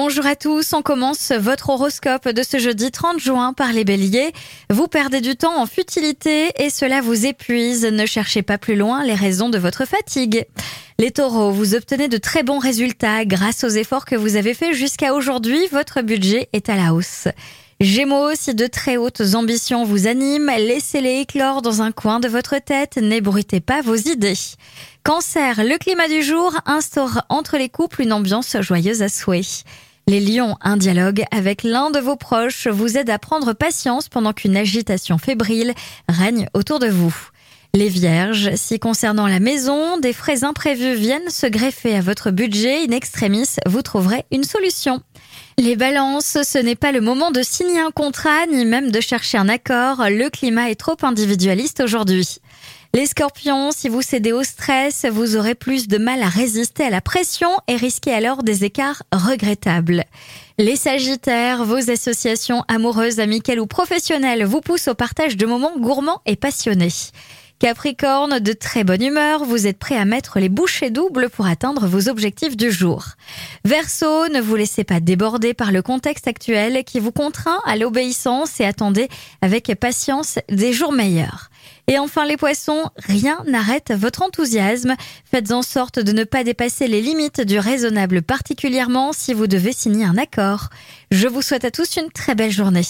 Bonjour à tous, on commence votre horoscope de ce jeudi 30 juin par les béliers. Vous perdez du temps en futilité et cela vous épuise. Ne cherchez pas plus loin les raisons de votre fatigue. Les taureaux, vous obtenez de très bons résultats grâce aux efforts que vous avez faits jusqu'à aujourd'hui. Votre budget est à la hausse. Gémeaux, si de très hautes ambitions vous animent, laissez-les éclore dans un coin de votre tête, n'ébruitez pas vos idées. Cancer, le climat du jour instaure entre les couples une ambiance joyeuse à souhait. Les lions, un dialogue avec l'un de vos proches vous aide à prendre patience pendant qu'une agitation fébrile règne autour de vous. Les vierges, si concernant la maison, des frais imprévus viennent se greffer à votre budget in extremis, vous trouverez une solution. Les balances, ce n'est pas le moment de signer un contrat ni même de chercher un accord, le climat est trop individualiste aujourd'hui. Les scorpions, si vous cédez au stress, vous aurez plus de mal à résister à la pression et risquez alors des écarts regrettables. Les sagittaires, vos associations amoureuses, amicales ou professionnelles vous poussent au partage de moments gourmands et passionnés. Capricorne, de très bonne humeur, vous êtes prêt à mettre les bouchées doubles pour atteindre vos objectifs du jour. Verseau, ne vous laissez pas déborder par le contexte actuel qui vous contraint à l'obéissance et attendez avec patience des jours meilleurs. Et enfin les poissons, rien n'arrête votre enthousiasme. Faites en sorte de ne pas dépasser les limites du raisonnable particulièrement si vous devez signer un accord. Je vous souhaite à tous une très belle journée.